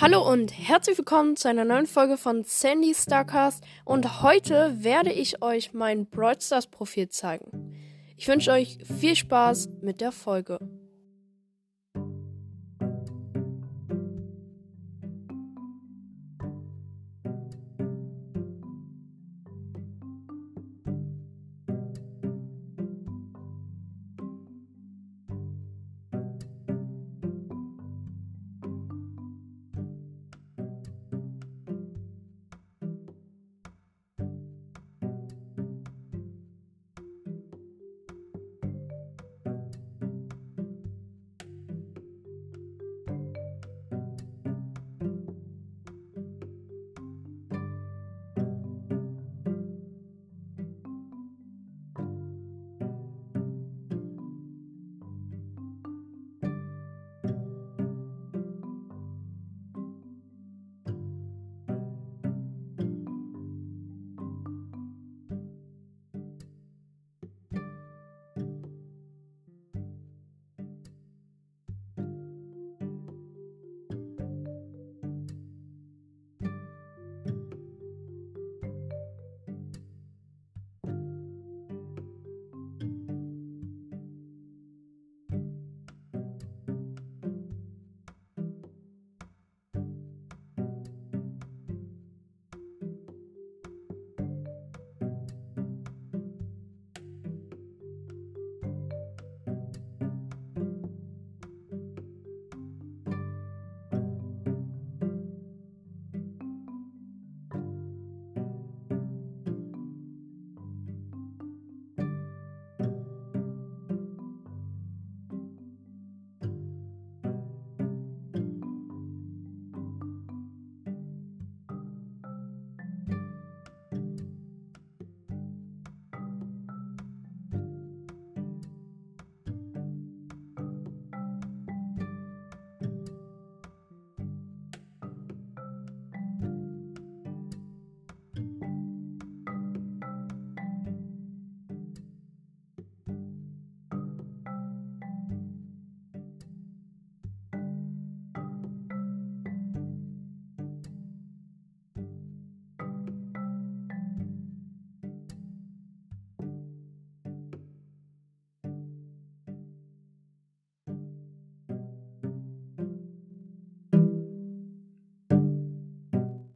Hallo und herzlich willkommen zu einer neuen Folge von Sandy Starcast und heute werde ich euch mein Broadstars Profil zeigen. Ich wünsche euch viel Spaß mit der Folge.